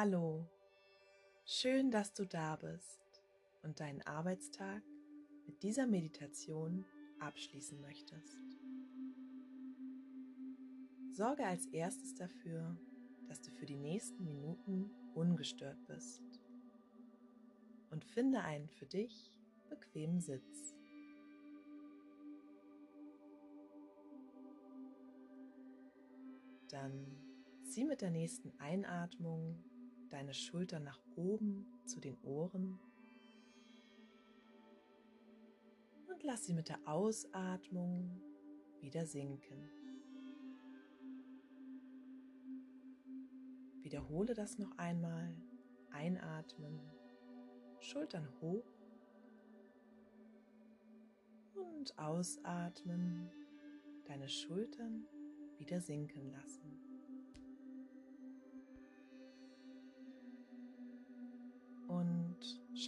Hallo, schön, dass du da bist und deinen Arbeitstag mit dieser Meditation abschließen möchtest. Sorge als erstes dafür, dass du für die nächsten Minuten ungestört bist und finde einen für dich bequemen Sitz. Dann zieh mit der nächsten Einatmung deine Schultern nach oben zu den Ohren und lass sie mit der Ausatmung wieder sinken. Wiederhole das noch einmal. Einatmen, Schultern hoch und ausatmen, deine Schultern wieder sinken lassen.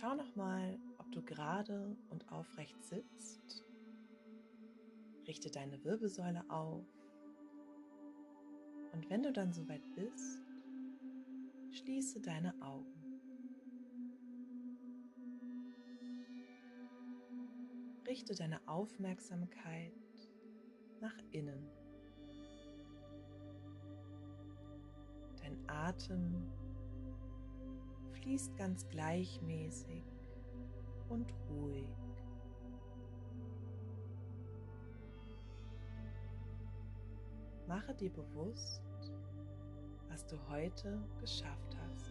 Schau noch mal, ob du gerade und aufrecht sitzt. Richte deine Wirbelsäule auf. Und wenn du dann soweit bist, schließe deine Augen. Richte deine Aufmerksamkeit nach innen. Dein Atem fließt ganz gleichmäßig und ruhig. Mache dir bewusst, was du heute geschafft hast.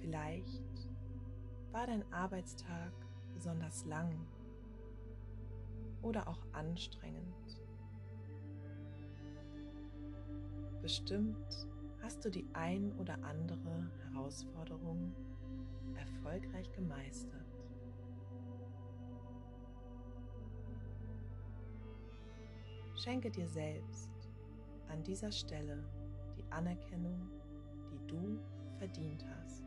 Vielleicht war dein Arbeitstag besonders lang oder auch anstrengend. Bestimmt hast du die ein oder andere Herausforderung erfolgreich gemeistert. Schenke dir selbst an dieser Stelle die Anerkennung, die du verdient hast.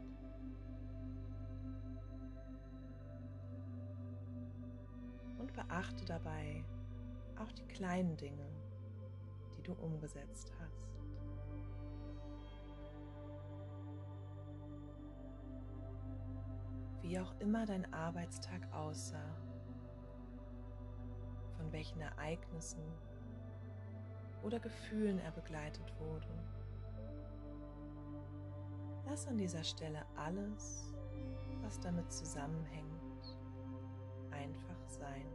Und beachte dabei auch die kleinen Dinge, die du umgesetzt hast. Wie auch immer dein Arbeitstag aussah, von welchen Ereignissen oder Gefühlen er begleitet wurde. Lass an dieser Stelle alles, was damit zusammenhängt, einfach sein.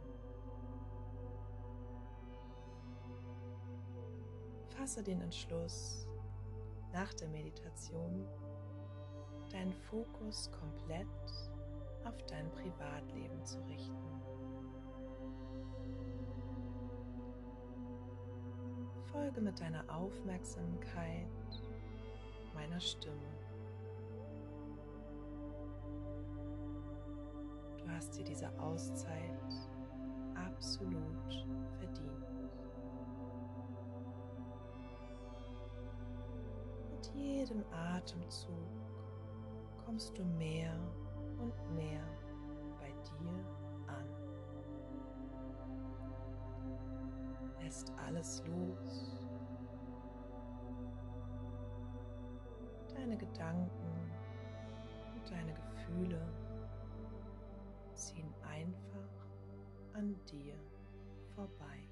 Fasse den Entschluss, nach der Meditation deinen Fokus komplett auf dein Privatleben zu richten. Folge mit deiner Aufmerksamkeit meiner Stimme. Du hast dir diese Auszeit absolut verdient. Mit jedem Atemzug kommst du mehr und mehr bei dir an. lässt alles los. Deine Gedanken und deine Gefühle ziehen einfach an dir vorbei.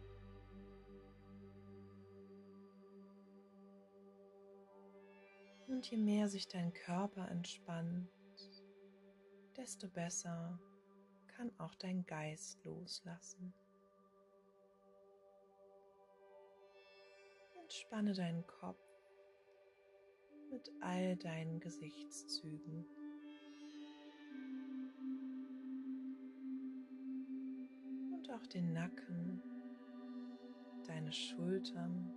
Und je mehr sich dein Körper entspannt, desto besser kann auch dein Geist loslassen. Entspanne deinen Kopf mit all deinen Gesichtszügen. Und auch den Nacken, deine Schultern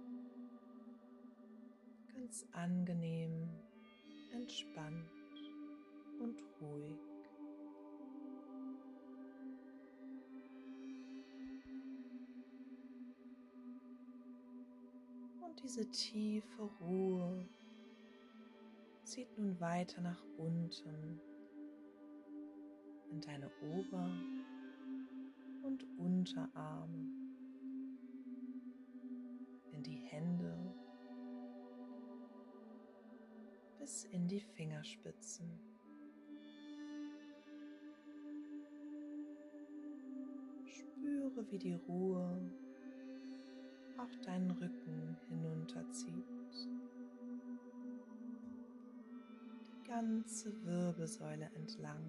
ganz angenehm, entspannt und ruhig. Diese tiefe Ruhe zieht nun weiter nach unten in deine Ober- und Unterarme, in die Hände bis in die Fingerspitzen. Spüre, wie die Ruhe auch deinen Rücken hinunterzieht. Die ganze Wirbelsäule entlang.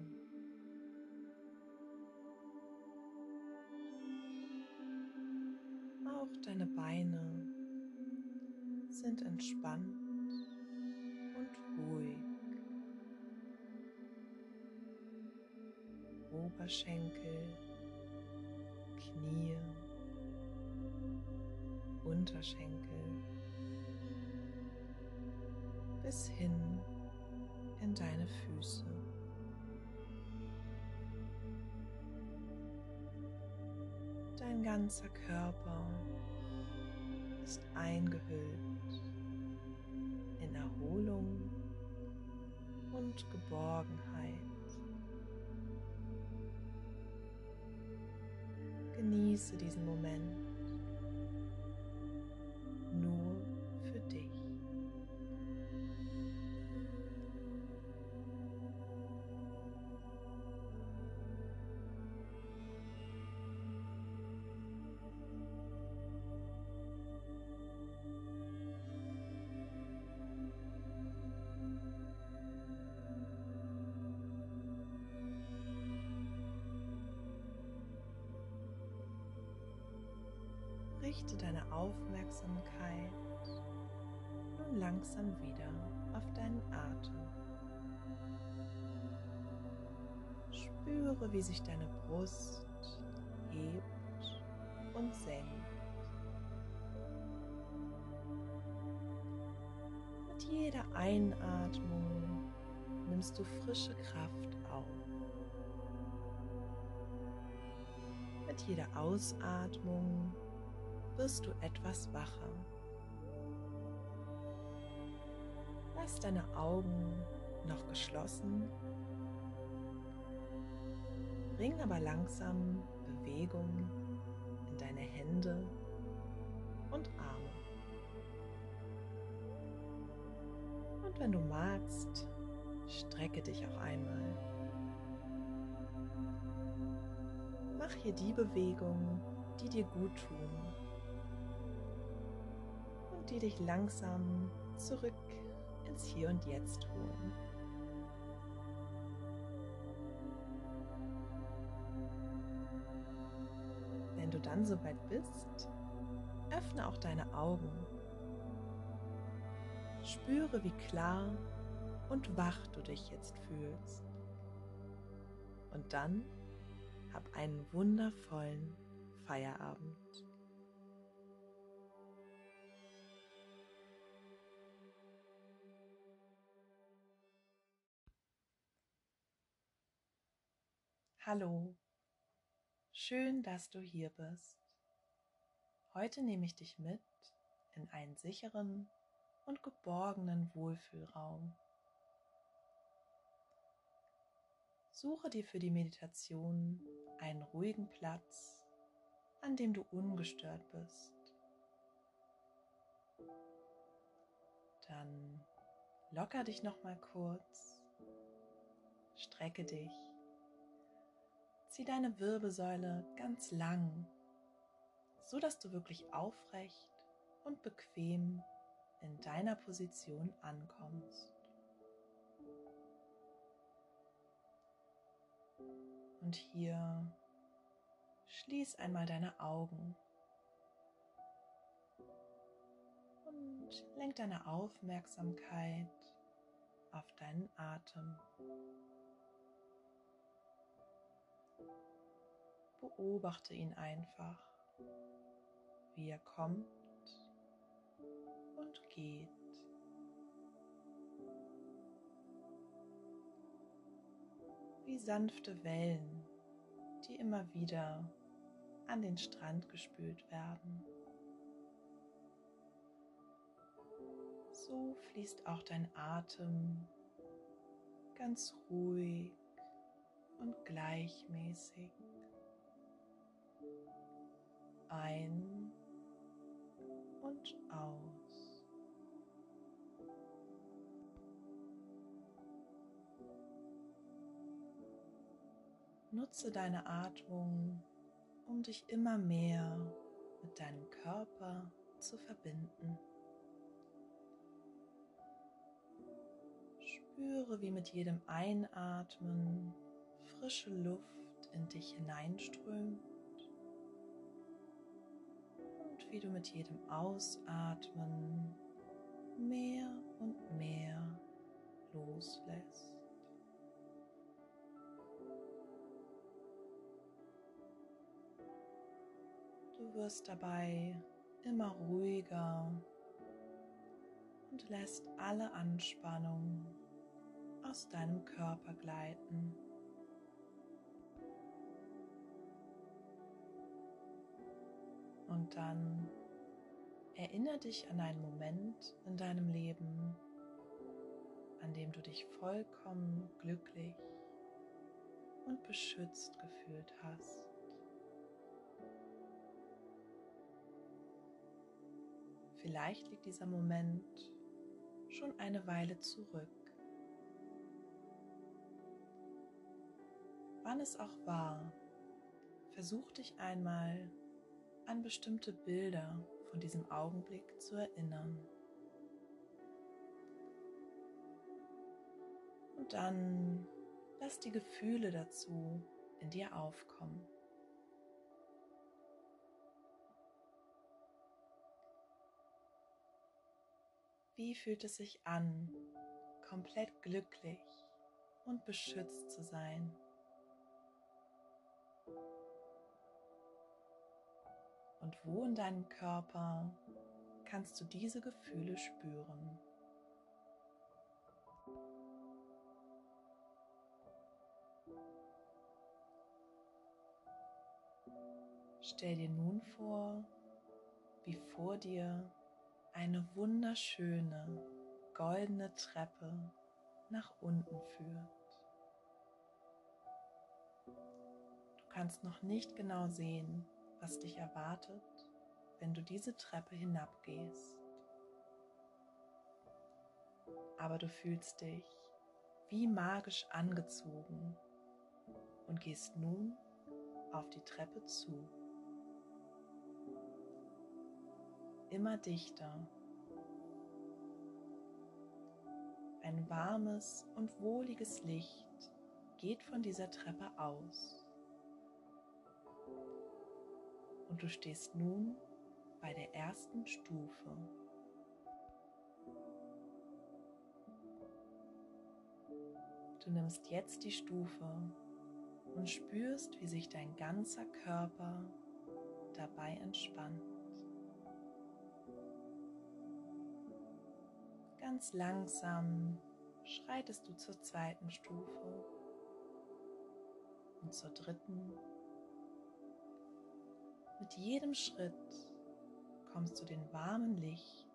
Auch deine Beine sind entspannt und ruhig. Oberschenkel, Unterschenkel bis hin in deine Füße. Dein ganzer Körper ist eingehüllt in Erholung und Geborgenheit. Genieße diesen Moment. Richte deine Aufmerksamkeit nun langsam wieder auf deinen Atem. Spüre, wie sich deine Brust hebt und senkt. Mit jeder Einatmung nimmst du frische Kraft auf. Mit jeder Ausatmung wirst du etwas wacher. Lass deine Augen noch geschlossen, bring aber langsam Bewegung in deine Hände und Arme. Und wenn du magst, strecke dich auch einmal. Mach hier die Bewegung, die dir gut tun die dich langsam zurück ins Hier und Jetzt holen. Wenn du dann soweit bist, öffne auch deine Augen. Spüre, wie klar und wach du dich jetzt fühlst. Und dann hab einen wundervollen Feierabend. Hallo, schön, dass du hier bist. Heute nehme ich dich mit in einen sicheren und geborgenen Wohlfühlraum. Suche dir für die Meditation einen ruhigen Platz, an dem du ungestört bist. Dann locker dich noch mal kurz, strecke dich Zieh deine Wirbelsäule ganz lang, so dass du wirklich aufrecht und bequem in deiner Position ankommst. Und hier schließ einmal deine Augen und lenk deine Aufmerksamkeit auf deinen Atem. Beobachte ihn einfach, wie er kommt und geht. Wie sanfte Wellen, die immer wieder an den Strand gespült werden. So fließt auch dein Atem ganz ruhig und gleichmäßig ein und aus. Nutze deine Atmung, um dich immer mehr mit deinem Körper zu verbinden. Spüre, wie mit jedem Einatmen frische Luft in dich hineinströmt wie du mit jedem Ausatmen mehr und mehr loslässt. Du wirst dabei immer ruhiger und lässt alle Anspannung aus deinem Körper gleiten. Und dann erinnere dich an einen Moment in deinem Leben, an dem du dich vollkommen glücklich und beschützt gefühlt hast. Vielleicht liegt dieser Moment schon eine Weile zurück. Wann es auch war, versuch dich einmal an bestimmte Bilder von diesem Augenblick zu erinnern. Und dann lass die Gefühle dazu in dir aufkommen. Wie fühlt es sich an, komplett glücklich und beschützt zu sein? Und wo in deinem Körper kannst du diese Gefühle spüren? Stell dir nun vor, wie vor dir eine wunderschöne goldene Treppe nach unten führt. Du kannst noch nicht genau sehen, was dich erwartet, wenn du diese Treppe hinabgehst. Aber du fühlst dich wie magisch angezogen und gehst nun auf die Treppe zu. immer dichter. Ein warmes und wohliges Licht geht von dieser Treppe aus. Und du stehst nun bei der ersten Stufe. Du nimmst jetzt die Stufe und spürst, wie sich dein ganzer Körper dabei entspannt. Ganz langsam schreitest du zur zweiten Stufe und zur dritten. Mit jedem Schritt kommst du dem warmen Licht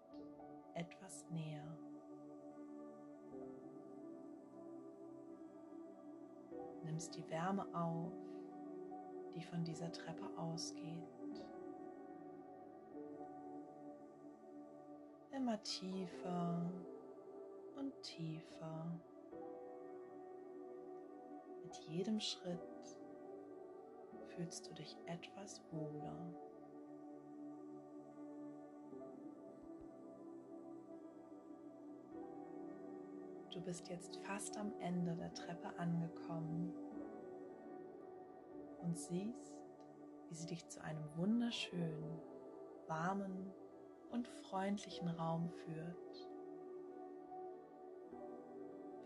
etwas näher. Nimmst die Wärme auf, die von dieser Treppe ausgeht. immer tiefer und tiefer. Mit jedem Schritt fühlst du dich etwas wohler. Du bist jetzt fast am Ende der Treppe angekommen und siehst, wie sie dich zu einem wunderschönen, warmen und freundlichen Raum führt.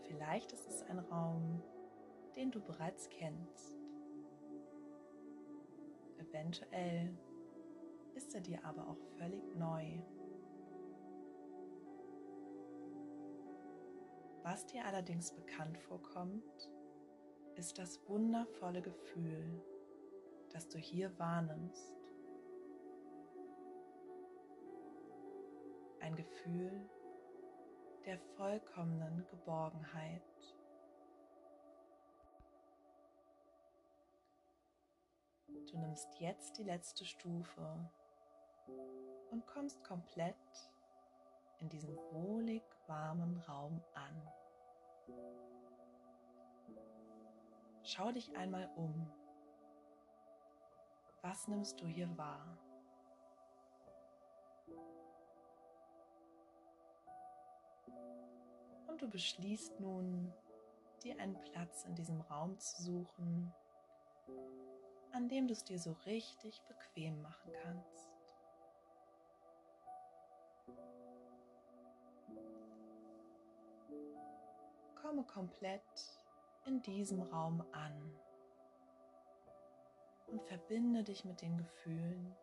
Vielleicht ist es ein Raum, den du bereits kennst. Eventuell ist er dir aber auch völlig neu. Was dir allerdings bekannt vorkommt, ist das wundervolle Gefühl, das du hier wahrnimmst. ein Gefühl der vollkommenen Geborgenheit. Du nimmst jetzt die letzte Stufe und kommst komplett in diesem wohlig warmen Raum an. schau dich einmal um. Was nimmst du hier wahr? Und du beschließt nun, dir einen Platz in diesem Raum zu suchen, an dem du es dir so richtig bequem machen kannst. Komme komplett in diesem Raum an und verbinde dich mit den Gefühlen,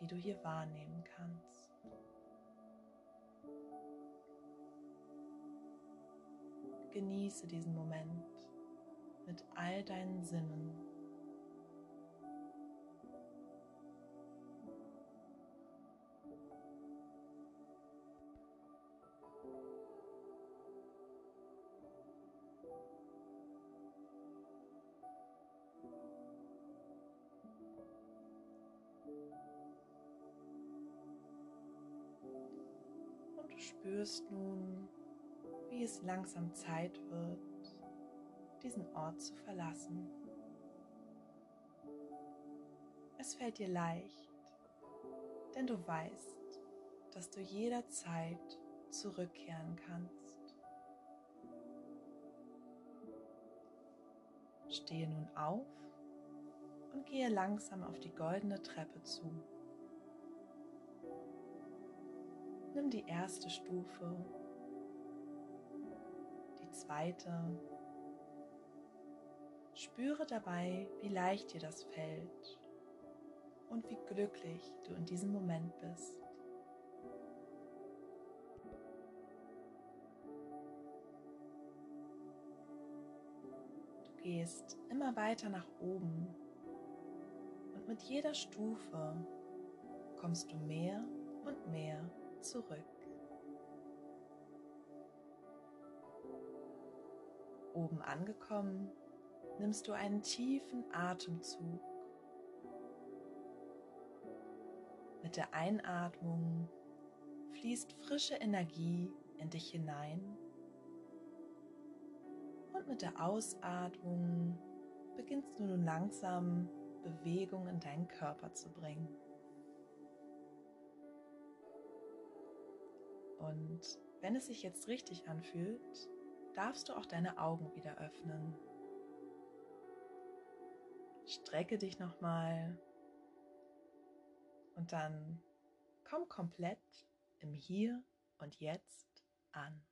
die du hier wahrnehmen kannst. Genieße diesen Moment mit all deinen Sinnen. Spürst nun, wie es langsam Zeit wird, diesen Ort zu verlassen. Es fällt dir leicht, denn du weißt, dass du jederzeit zurückkehren kannst. Stehe nun auf und gehe langsam auf die goldene Treppe zu. Nimm die erste Stufe, die zweite. Spüre dabei, wie leicht dir das fällt und wie glücklich du in diesem Moment bist. Du gehst immer weiter nach oben und mit jeder Stufe kommst du mehr und mehr zurück. Oben angekommen, nimmst du einen tiefen Atemzug. Mit der Einatmung fließt frische Energie in dich hinein und mit der Ausatmung beginnst du nun langsam Bewegung in deinen Körper zu bringen. Und wenn es sich jetzt richtig anfühlt, darfst du auch deine Augen wieder öffnen. Strecke dich nochmal und dann komm komplett im Hier und Jetzt an.